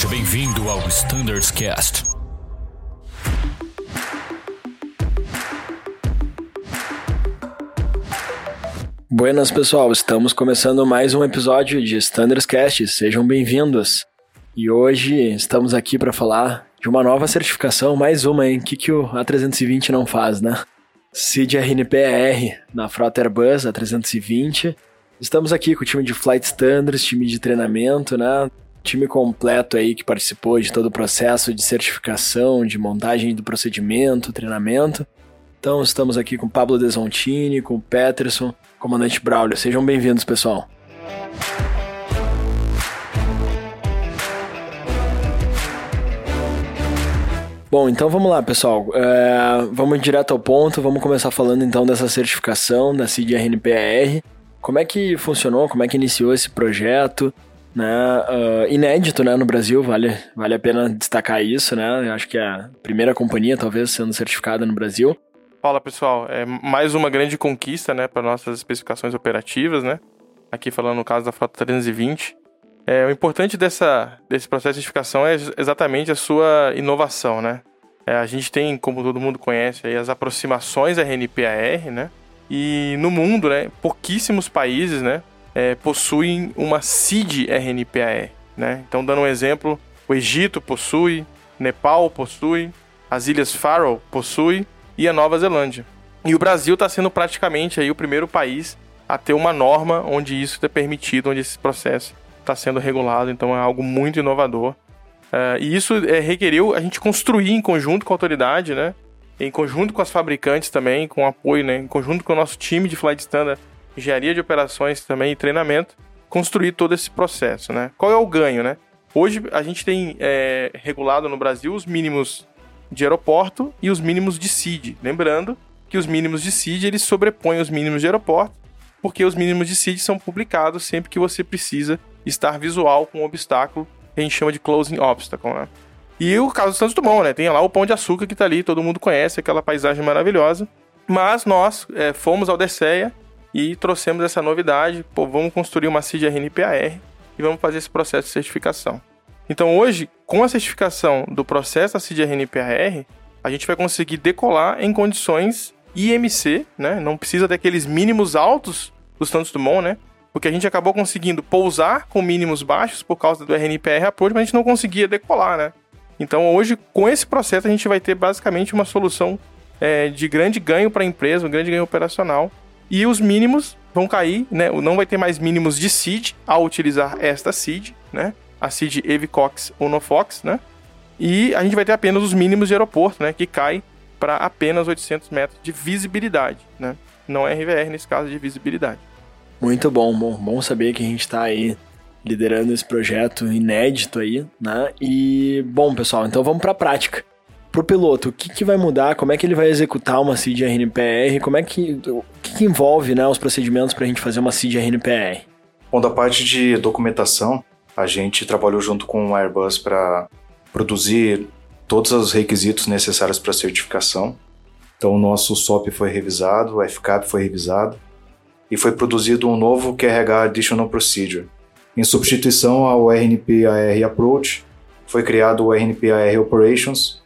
Seja bem-vindo ao Standards Cast. Buenas, pessoal. Estamos começando mais um episódio de Standards Cast. Sejam bem-vindos. E hoje estamos aqui para falar de uma nova certificação, mais uma, hein? O que, que o A320 não faz, né? CID RNPR na frota Airbus A320. Estamos aqui com o time de Flight Standards, time de treinamento, né? Time completo aí que participou de todo o processo de certificação, de montagem do procedimento, treinamento. Então estamos aqui com Pablo Desontini, com Peterson, comandante Braulio. Sejam bem-vindos, pessoal. Bom, então vamos lá, pessoal. É, vamos direto ao ponto. Vamos começar falando então dessa certificação da CID-RNPR. Como é que funcionou? Como é que iniciou esse projeto? Né? Uh, inédito né, no Brasil, vale, vale a pena destacar isso. Né? Eu acho que é a primeira companhia, talvez, sendo certificada no Brasil. Fala pessoal, é mais uma grande conquista né, para nossas especificações operativas. Né? Aqui falando no caso da Frota 320. É, o importante dessa, desse processo de certificação é exatamente a sua inovação, né? É, a gente tem, como todo mundo conhece, aí, as aproximações RNPAR, né? E no mundo, né, pouquíssimos países, né, é, possuem uma CID RNPAR, né? Então, dando um exemplo, o Egito possui, Nepal possui, as Ilhas Faroe possui e a Nova Zelândia. E o Brasil está sendo praticamente aí o primeiro país a ter uma norma onde isso é permitido, onde esse processo está sendo regulado, então é algo muito inovador. Uh, e isso é, requeriu a gente construir em conjunto com a autoridade, né? Em conjunto com as fabricantes também, com apoio, né? Em conjunto com o nosso time de Flight Standard, engenharia de operações também e treinamento, construir todo esse processo, né? Qual é o ganho, né? Hoje a gente tem é, regulado no Brasil os mínimos de aeroporto e os mínimos de CID. Lembrando que os mínimos de CID eles sobrepõem os mínimos de aeroporto, porque os mínimos de CID são publicados sempre que você precisa estar visual com um obstáculo que a gente chama de closing obstacle, né? E o caso do Santos Dumont, né? Tem lá o Pão de Açúcar que tá ali, todo mundo conhece, aquela paisagem maravilhosa. Mas nós é, fomos ao DCEA e trouxemos essa novidade. Pô, vamos construir uma CID RNPAR e vamos fazer esse processo de certificação. Então hoje, com a certificação do processo da CID RNPAR, a gente vai conseguir decolar em condições IMC, né? Não precisa daqueles mínimos altos do Santos Dumont, né? porque a gente acabou conseguindo pousar com mínimos baixos por causa do RNPR approach, mas a gente não conseguia decolar, né? Então hoje, com esse processo, a gente vai ter basicamente uma solução é, de grande ganho para a empresa, um grande ganho operacional. E os mínimos vão cair, né? Não vai ter mais mínimos de seed ao utilizar esta seed, né? A seed Evicox Unofox, né? E a gente vai ter apenas os mínimos de aeroporto, né? Que cai para apenas 800 metros de visibilidade, né? Não é RVR nesse caso de visibilidade. Muito bom, bom, bom saber que a gente está aí liderando esse projeto inédito aí, né? E bom, pessoal, então vamos para a prática. Pro piloto, o que, que vai mudar? Como é que ele vai executar uma CID RNPR? Como é que o que, que envolve, né, os procedimentos para a gente fazer uma CID RNPR? Bom, da parte de documentação, a gente trabalhou junto com o Airbus para produzir todos os requisitos necessários para certificação. Então, o nosso SOP foi revisado, o FCAP foi revisado, e foi produzido um novo QRH Additional Procedure. Em substituição ao RNPAR Approach, foi criado o RNPAR Operations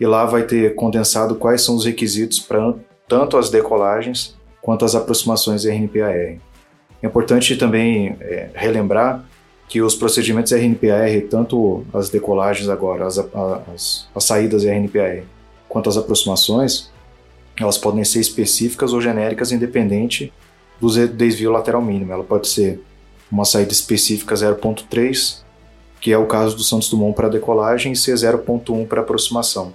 e lá vai ter condensado quais são os requisitos para tanto as decolagens quanto as aproximações RNPAR. É importante também é, relembrar que os procedimentos RNPAR, tanto as decolagens agora, as, as, as saídas RNPAR, quanto as aproximações, elas podem ser específicas ou genéricas, independente do desvio lateral mínimo. Ela pode ser uma saída específica 0.3, que é o caso do Santos Dumont para decolagem, e ser 0.1 para aproximação.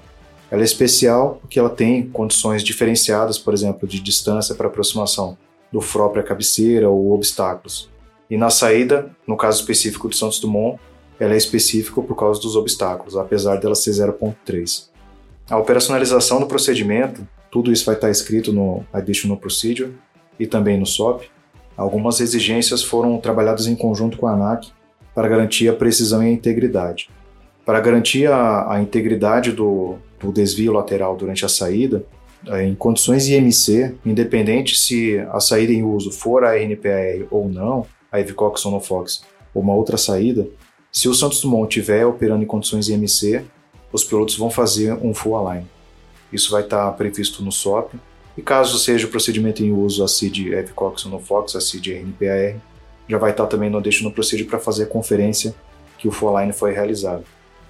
Ela é especial porque ela tem condições diferenciadas, por exemplo, de distância para aproximação do própria cabeceira ou obstáculos. E na saída, no caso específico do Santos Dumont, ela é específica por causa dos obstáculos, apesar dela ser 0.3. A operacionalização do procedimento, tudo isso vai estar escrito no Additional Procedure, e também no SOP, algumas exigências foram trabalhadas em conjunto com a ANAC para garantir a precisão e a integridade. Para garantir a, a integridade do, do desvio lateral durante a saída, eh, em condições IMC, independente se a saída em uso for a RNPR ou não, a Evicox Sonofox ou uma outra saída, Se o Santos Dumont estiver operando em condições IMC, os pilotos vão fazer um full align. Isso vai estar previsto no SOP. E caso seja o procedimento em uso a CID no Fox, a CID RNPAR, já vai estar também no Additional Procedure para fazer a conferência que o full align foi realizado.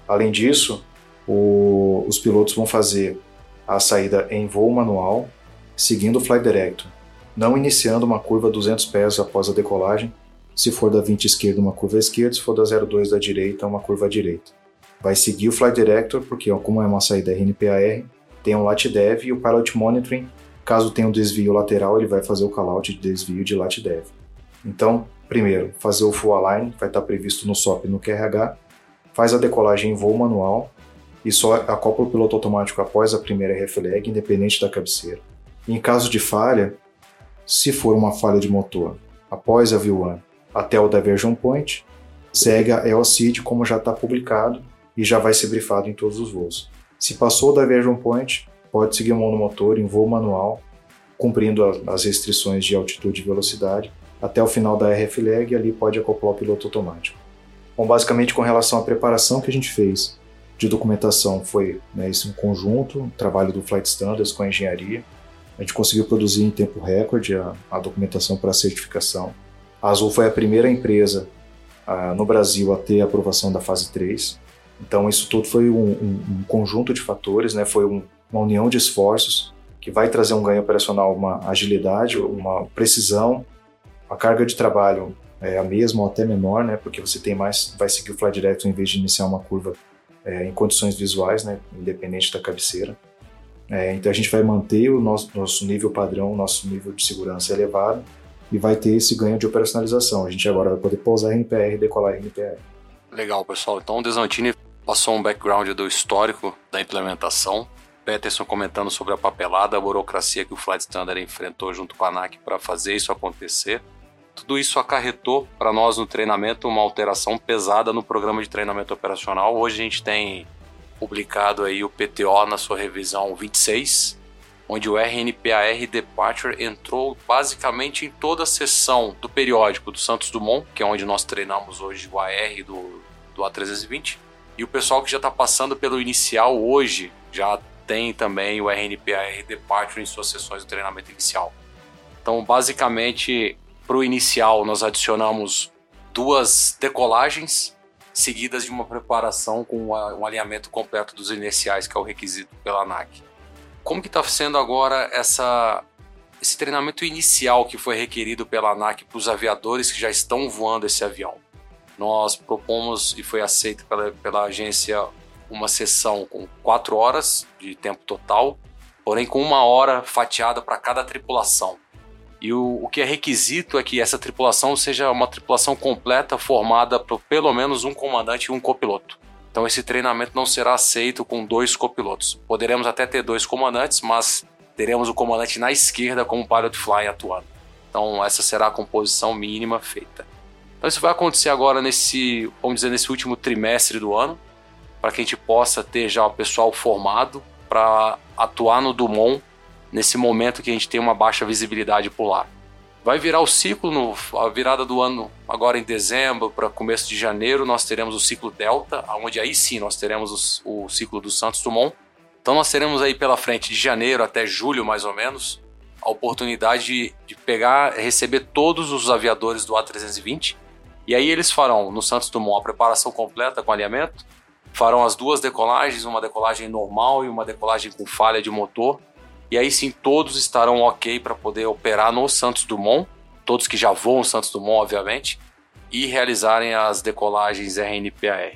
Além disso, o, os pilotos vão fazer a saída em voo manual, seguindo o Flight Director, não iniciando uma curva 200 pés após a decolagem, se for da 20 esquerda, uma curva esquerda, se for da 02 da direita, uma curva direita. Vai seguir o Flight Director, porque como é uma saída RNPAR, tem um lat dev e o Pilot Monitoring, caso tenha um desvio lateral, ele vai fazer o callout de desvio de lat dev. Então, primeiro, fazer o full align, vai estar previsto no SOP e no QRH, faz a decolagem em voo manual, e só acopla o piloto automático após a primeira reflag, independente da cabeceira. Em caso de falha, se for uma falha de motor, após a V1 até o diversion point, segue a EOCID como já está publicado e já vai ser brifado em todos os voos. Se passou o diversion point, pode seguir o monomotor em voo manual, cumprindo as restrições de altitude e velocidade, até o final da RF-lag e ali pode acoplar o piloto automático. Bom, basicamente com relação à preparação que a gente fez de documentação foi né, esse um conjunto, um trabalho do Flight Standards com a engenharia. A gente conseguiu produzir em tempo recorde a, a documentação para a certificação. A Azul foi a primeira empresa uh, no Brasil a ter a aprovação da fase 3. Então isso tudo foi um, um, um conjunto de fatores, né? foi um, uma união de esforços que vai trazer um ganho operacional, uma agilidade, uma precisão. A carga de trabalho é a mesma ou até menor, né? porque você tem mais, vai seguir o fly direct em vez de iniciar uma curva é, em condições visuais, né, independente da cabeceira. É, então a gente vai manter o nosso, nosso nível padrão, nosso nível de segurança elevado e vai ter esse ganho de operacionalização. A gente agora vai poder pousar RNPR e decolar RNPR. Legal, pessoal. Então o Desantini passou um background do histórico da implementação. Peterson comentando sobre a papelada, a burocracia que o Flight Standard enfrentou junto com a ANAC para fazer isso acontecer. Tudo isso acarretou para nós no treinamento uma alteração pesada no programa de treinamento operacional. Hoje a gente tem publicado aí o PTO na sua revisão 26, onde o RNPAR Departure entrou basicamente em toda a sessão do periódico do Santos Dumont, que é onde nós treinamos hoje o AR do, do A320. E o pessoal que já está passando pelo inicial hoje já tem também o RNPAR Departure em suas sessões de treinamento inicial. Então, basicamente, para o inicial, nós adicionamos duas decolagens seguidas de uma preparação com um alinhamento completo dos iniciais, que é o requisito pela ANAC. Como que está sendo agora essa, esse treinamento inicial que foi requerido pela ANAC para os aviadores que já estão voando esse avião? Nós propomos e foi aceito pela, pela agência uma sessão com quatro horas de tempo total, porém com uma hora fatiada para cada tripulação. E o, o que é requisito é que essa tripulação seja uma tripulação completa formada por pelo menos um comandante e um copiloto. Então esse treinamento não será aceito com dois copilotos. Poderemos até ter dois comandantes, mas teremos o comandante na esquerda como pilot fly atuando. Então essa será a composição mínima feita. Então isso vai acontecer agora nesse, vamos dizer, nesse último trimestre do ano, para que a gente possa ter já o pessoal formado para atuar no Dumont nesse momento que a gente tem uma baixa visibilidade polar. Vai virar o ciclo, no, a virada do ano, agora em dezembro para começo de janeiro, nós teremos o ciclo Delta, onde aí sim nós teremos o, o ciclo do Santos Dumont. Então nós teremos aí pela frente, de janeiro até julho mais ou menos, a oportunidade de, de pegar, receber todos os aviadores do A320 e aí eles farão no Santos Dumont a preparação completa com alinhamento, farão as duas decolagens, uma decolagem normal e uma decolagem com falha de motor, e aí sim todos estarão ok para poder operar no Santos Dumont, todos que já voam Santos Dumont, obviamente, e realizarem as decolagens RNPAR.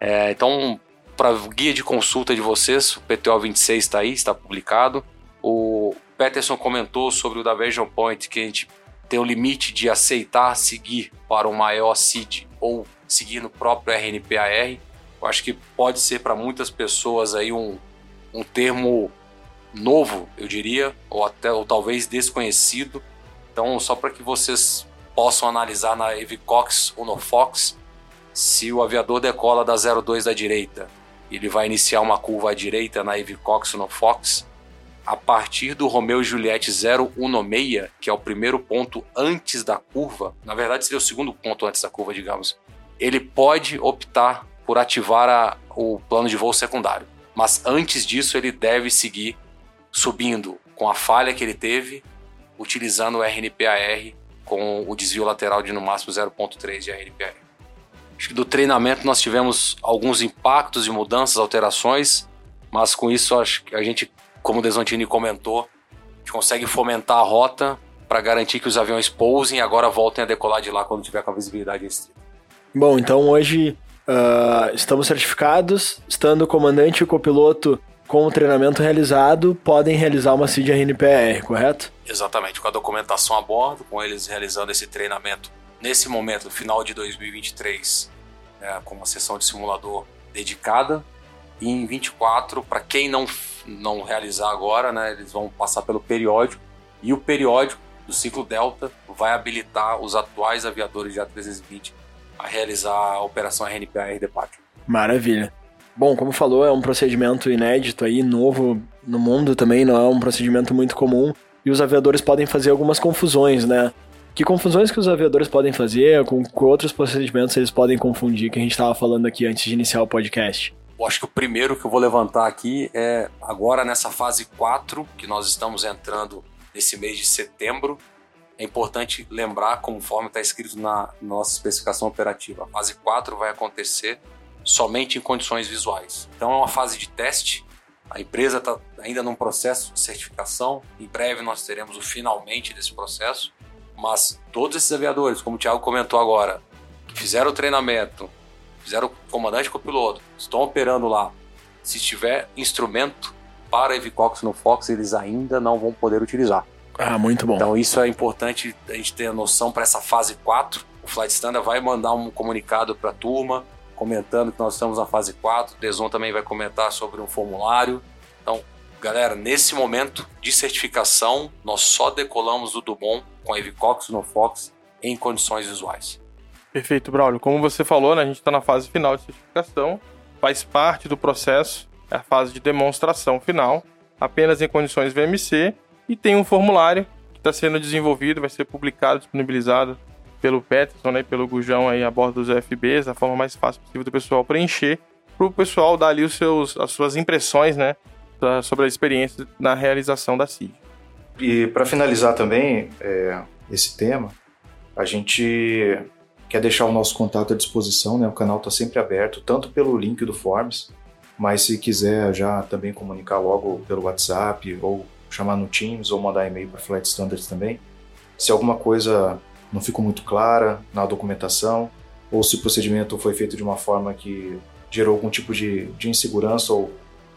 É, então, para guia de consulta de vocês, o PTO 26 está aí, está publicado. O Peterson comentou sobre o da Version Point, que a gente tem o limite de aceitar seguir para o maior CID ou seguir no próprio RNPAR. Eu acho que pode ser para muitas pessoas aí um, um termo novo, eu diria, ou até ou talvez desconhecido. Então, só para que vocês possam analisar na Evicox ou no Fox, se o aviador decola da 02 da direita, ele vai iniciar uma curva à direita na Evicox ou no Fox. A partir do Romeo Juliette 016, que é o primeiro ponto antes da curva, na verdade seria o segundo ponto antes da curva, digamos. ele pode optar por ativar a, o plano de voo secundário. Mas antes disso, ele deve seguir subindo com a falha que ele teve, utilizando o RNPAR com o desvio lateral de no máximo 0.3 de RNPAR. Acho que do treinamento nós tivemos alguns impactos e mudanças, alterações, mas com isso acho que a gente, como o Desontini comentou, a gente consegue fomentar a rota para garantir que os aviões pousem e agora voltem a decolar de lá quando tiver com a visibilidade restrita. Bom, então hoje uh, estamos certificados, estando o comandante e o copiloto com o treinamento realizado, podem realizar uma CID RNPR, correto? Exatamente, com a documentação a bordo, com eles realizando esse treinamento nesse momento, final de 2023, é, com uma sessão de simulador dedicada. E em 24, para quem não, não realizar agora, né, eles vão passar pelo periódico. E o periódico do ciclo Delta vai habilitar os atuais aviadores de A320 a realizar a operação RNPAR de pátio. Maravilha. Bom, como falou, é um procedimento inédito aí, novo no mundo também, não é um procedimento muito comum. E os aviadores podem fazer algumas confusões, né? Que confusões que os aviadores podem fazer, com, com outros procedimentos eles podem confundir, que a gente estava falando aqui antes de iniciar o podcast? Eu acho que o primeiro que eu vou levantar aqui é agora nessa fase 4, que nós estamos entrando nesse mês de setembro. É importante lembrar, conforme está escrito na nossa especificação operativa, a fase 4 vai acontecer somente em condições visuais. Então é uma fase de teste. A empresa está ainda num processo de certificação. Em breve nós teremos o finalmente desse processo. Mas todos esses aviadores, como o Thiago comentou agora, que fizeram o treinamento, fizeram o comandante com o piloto, estão operando lá. Se tiver instrumento para Evicox no Fox, eles ainda não vão poder utilizar. Ah, muito bom. Então isso é importante a gente ter a noção para essa fase 4. O Flight Standard vai mandar um comunicado para a turma comentando que nós estamos na fase 4. O Deson também vai comentar sobre um formulário. Então, galera, nesse momento de certificação, nós só decolamos do Dubon com a Evicox no Fox em condições visuais. Perfeito, Braulio. Como você falou, né, a gente está na fase final de certificação, faz parte do processo, é a fase de demonstração final, apenas em condições VMC, e tem um formulário que está sendo desenvolvido, vai ser publicado, disponibilizado pelo Peterson né, pelo Gujão aí a bordo dos UFBs, da forma mais fácil possível do pessoal preencher, para o pessoal dar ali os seus, as suas impressões né, sobre a experiência na realização da CID. E para finalizar também é, esse tema, a gente quer deixar o nosso contato à disposição, né? O canal está sempre aberto, tanto pelo link do Forms, mas se quiser já também comunicar logo pelo WhatsApp, ou chamar no Teams, ou mandar e-mail para Flight Standards também. Se alguma coisa não ficou muito clara na documentação, ou se o procedimento foi feito de uma forma que gerou algum tipo de, de insegurança ou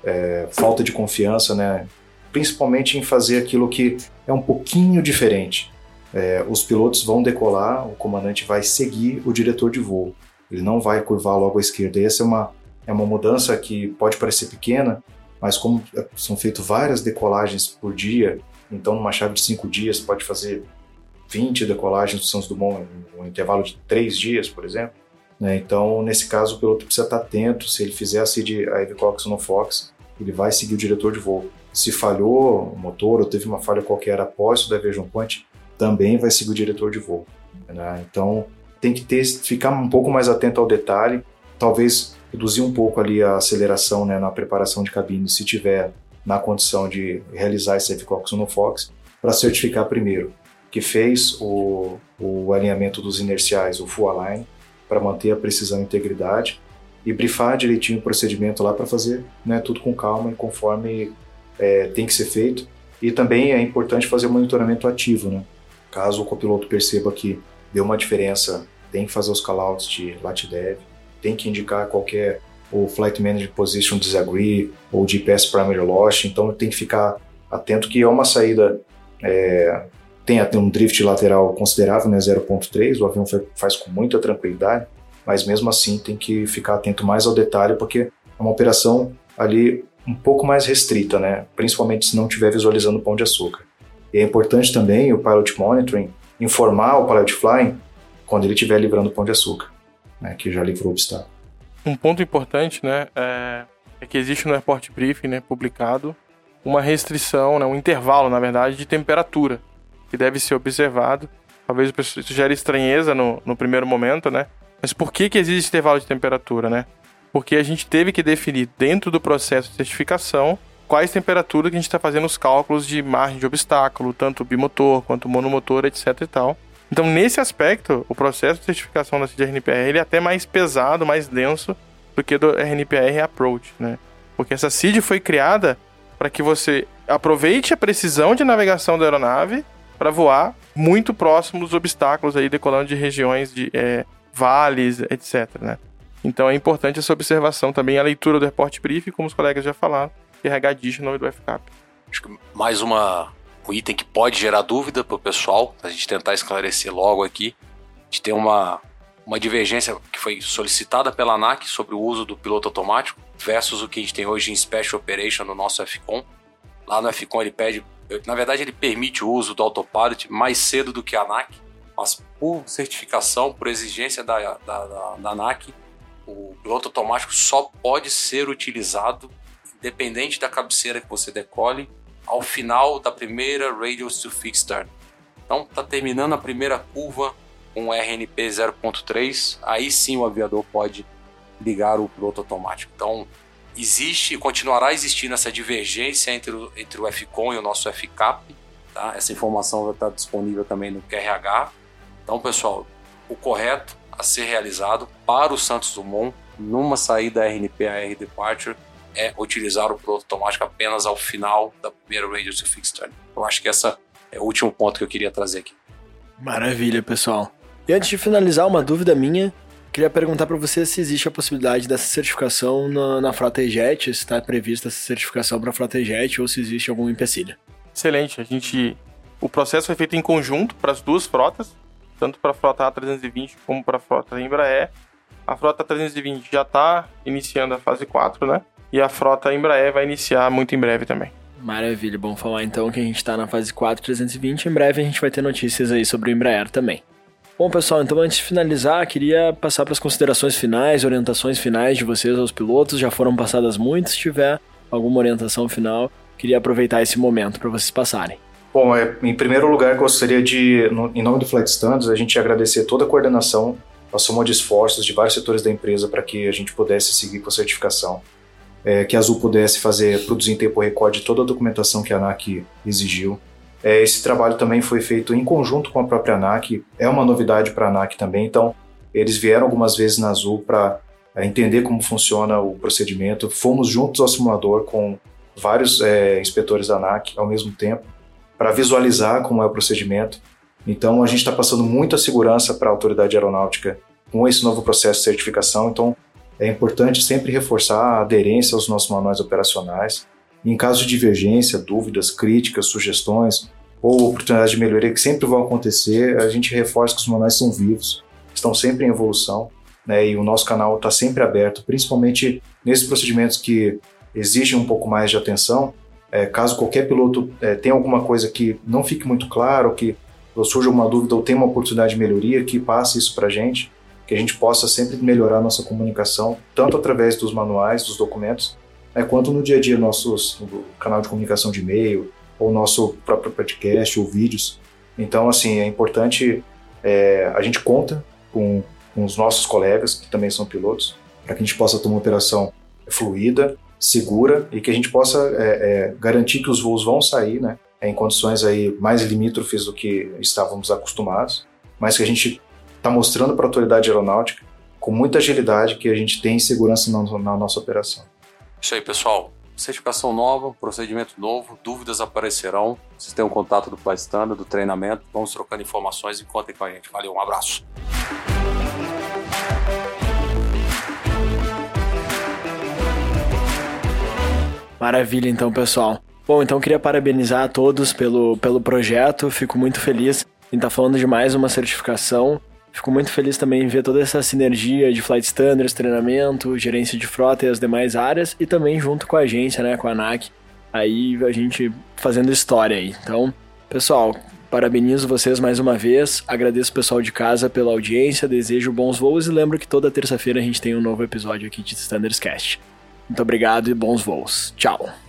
é, falta de confiança, né? principalmente em fazer aquilo que é um pouquinho diferente. É, os pilotos vão decolar, o comandante vai seguir o diretor de voo, ele não vai curvar logo à esquerda. E essa é uma, é uma mudança que pode parecer pequena, mas como são feitas várias decolagens por dia, então numa chave de cinco dias pode fazer 20 decolagens do Santos Dumont em um intervalo de 3 dias, por exemplo. Né? Então, nesse caso, o piloto precisa estar atento. Se ele fizer a CID a no Fox, ele vai seguir o diretor de voo. Se falhou o motor ou teve uma falha qualquer após o Diversion Point, também vai seguir o diretor de voo. Né? Então, tem que ter, ficar um pouco mais atento ao detalhe, talvez reduzir um pouco ali a aceleração né, na preparação de cabine, se tiver na condição de realizar esse Evicox no Fox, para certificar primeiro que fez o, o alinhamento dos inerciais, o full align, para manter a precisão e integridade e brifar direitinho o procedimento lá para fazer né, tudo com calma e conforme é, tem que ser feito. E também é importante fazer o monitoramento ativo, né? Caso o copiloto perceba que deu uma diferença, tem que fazer os callouts de LATDEV, tem que indicar qualquer o Flight Manager Position Disagree ou GPS Primary Loss, então tem que ficar atento que é uma saída é, tem até um drift lateral considerável, né, 0.3, o avião faz com muita tranquilidade, mas mesmo assim tem que ficar atento mais ao detalhe, porque é uma operação ali um pouco mais restrita, né, principalmente se não estiver visualizando o pão de açúcar. E é importante também o Pilot Monitoring informar o Pilot Flying quando ele estiver livrando o pão de açúcar, né, que já livrou o obstáculo. Um ponto importante, né, é, é que existe no Airport Briefing, né, publicado, uma restrição, né, um intervalo, na verdade, de temperatura que deve ser observado. Talvez isso gere estranheza no, no primeiro momento, né? Mas por que, que existe intervalo de temperatura, né? Porque a gente teve que definir dentro do processo de certificação quais temperaturas que a gente está fazendo os cálculos de margem de obstáculo, tanto bimotor quanto monomotor, etc e tal. Então, nesse aspecto, o processo de certificação da CID-RNPR é até mais pesado, mais denso do que do RNPR Approach, né? Porque essa CID foi criada para que você aproveite a precisão de navegação da aeronave para voar muito próximo dos obstáculos aí decolando de regiões de é, vales, etc. Né? Então é importante essa observação também, a leitura do report brief, como os colegas já falaram, RH DISH, nome do FCAP. Acho que mais uma, um item que pode gerar dúvida para o pessoal, a gente tentar esclarecer logo aqui. A gente tem uma, uma divergência que foi solicitada pela ANAC sobre o uso do piloto automático versus o que a gente tem hoje em Special Operation no nosso FCOM. Lá no FCOM ele pede, na verdade ele permite o uso do autopilot mais cedo do que a ANAC, mas por certificação, por exigência da, da, da, da ANAC, o piloto automático só pode ser utilizado, independente da cabeceira que você decole, ao final da primeira Radius to Fixed Turn. Então, está terminando a primeira curva com RNP 0.3, aí sim o aviador pode ligar o piloto automático. Então, existe e continuará existindo essa divergência entre o, entre o FCOM e o nosso FCAP. Tá? Essa informação vai estar disponível também no QRH. Então, pessoal, o correto a ser realizado para o Santos Dumont numa saída RNP AR Departure é utilizar o piloto automático apenas ao final da primeira Radio to Fixed Turn. Eu acho que esse é o último ponto que eu queria trazer aqui. Maravilha, pessoal. E antes de finalizar, uma dúvida minha Queria perguntar para você se existe a possibilidade dessa certificação na, na frota EJET, se está prevista essa certificação para a frota EJET ou se existe algum empecilho. Excelente. A gente, o processo foi feito em conjunto para as duas frotas, tanto para a frota A320 como para a frota Embraer. A frota 320 já está iniciando a fase 4, né? E a frota Embraer vai iniciar muito em breve também. Maravilha, bom falar então que a gente está na fase 4 320. Em breve a gente vai ter notícias aí sobre o Embraer também. Bom, pessoal, então antes de finalizar, queria passar para as considerações finais, orientações finais de vocês aos pilotos. Já foram passadas muitas, se tiver alguma orientação final, queria aproveitar esse momento para vocês passarem. Bom, é, em primeiro lugar, gostaria de, em nome do Flight Standards, a gente agradecer toda a coordenação, a soma de esforços de vários setores da empresa para que a gente pudesse seguir com a certificação. É, que a Azul pudesse fazer, produzir em tempo recorde toda a documentação que a ANAC exigiu. É, esse trabalho também foi feito em conjunto com a própria ANAC, é uma novidade para a ANAC também, então eles vieram algumas vezes na Azul para é, entender como funciona o procedimento. Fomos juntos ao simulador com vários é, inspetores da ANAC ao mesmo tempo para visualizar como é o procedimento. Então a gente está passando muita segurança para a autoridade aeronáutica com esse novo processo de certificação. Então é importante sempre reforçar a aderência aos nossos manuais operacionais em caso de divergência, dúvidas, críticas, sugestões ou oportunidades de melhoria que sempre vão acontecer, a gente reforça que os manuais são vivos, estão sempre em evolução, né? E o nosso canal está sempre aberto, principalmente nesses procedimentos que exigem um pouco mais de atenção. É, caso qualquer piloto é, tenha alguma coisa que não fique muito claro, que surja uma dúvida ou tenha uma oportunidade de melhoria, que passe isso para a gente, que a gente possa sempre melhorar nossa comunicação, tanto através dos manuais, dos documentos, é quanto no dia a dia nossos no canal de comunicação de e-mail ou nosso próprio podcast ou vídeos. Então, assim, é importante é, a gente conta com, com os nossos colegas que também são pilotos para que a gente possa ter uma operação fluida, segura e que a gente possa é, é, garantir que os voos vão sair, né, em condições aí mais limítrofes do que estávamos acostumados, mas que a gente está mostrando para a autoridade aeronáutica com muita agilidade que a gente tem segurança na, na nossa operação. Isso aí, pessoal. Certificação nova, procedimento novo, dúvidas aparecerão. Vocês têm o um contato do Flight Standard, do treinamento. Vamos trocando informações e contem com a gente. Valeu, um abraço. Maravilha, então, pessoal. Bom, então queria parabenizar a todos pelo, pelo projeto. Fico muito feliz em estar falando de mais uma certificação. Fico muito feliz também em ver toda essa sinergia de flight standards, treinamento, gerência de frota e as demais áreas, e também junto com a agência, né, com a ANAC, aí a gente fazendo história aí. Então, pessoal, parabenizo vocês mais uma vez, agradeço o pessoal de casa pela audiência, desejo bons voos e lembro que toda terça-feira a gente tem um novo episódio aqui de Standards Cast. Muito obrigado e bons voos. Tchau!